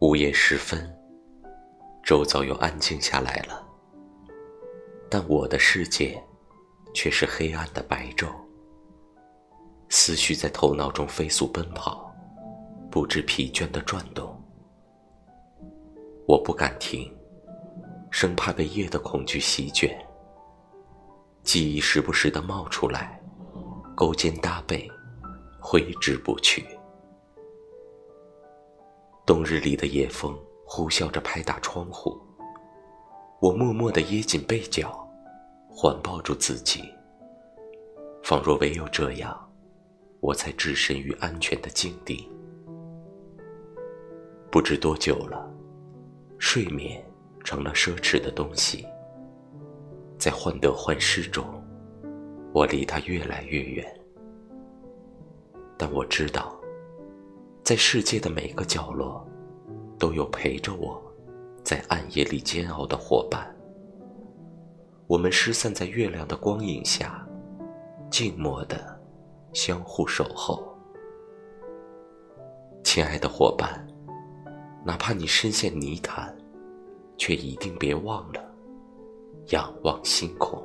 午夜时分，周遭又安静下来了，但我的世界却是黑暗的白昼。思绪在头脑中飞速奔跑，不知疲倦的转动。我不敢停，生怕被夜的恐惧席卷。记忆时不时的冒出来，勾肩搭背，挥之不去。冬日里的夜风呼啸着拍打窗户，我默默地掖紧被角，环抱住自己，仿若唯有这样，我才置身于安全的境地。不知多久了，睡眠成了奢侈的东西，在患得患失中，我离它越来越远。但我知道。在世界的每个角落，都有陪着我，在暗夜里煎熬的伙伴。我们失散在月亮的光影下，静默的相互守候。亲爱的伙伴，哪怕你深陷泥潭，却一定别忘了仰望星空。